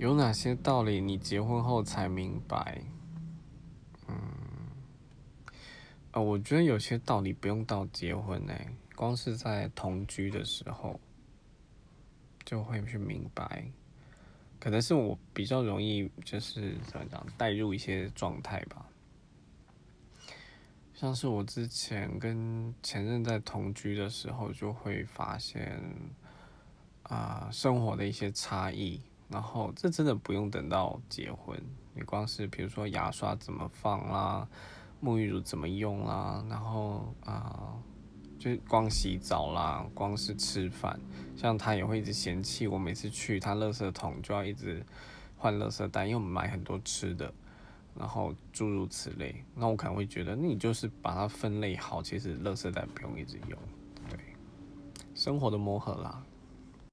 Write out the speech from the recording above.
有哪些道理你结婚后才明白？嗯，呃，我觉得有些道理不用到结婚呢，光是在同居的时候就会去明白。可能是我比较容易就是怎么讲带入一些状态吧，像是我之前跟前任在同居的时候，就会发现啊生活的一些差异。然后这真的不用等到结婚，你光是比如说牙刷怎么放啦，沐浴乳怎么用啦，然后啊，就光洗澡啦，光是吃饭，像他也会一直嫌弃我每次去他垃圾桶就要一直换垃圾袋，因为我们买很多吃的，然后诸如此类，那我可能会觉得，那你就是把它分类好，其实垃圾袋不用一直用，对，生活的磨合啦。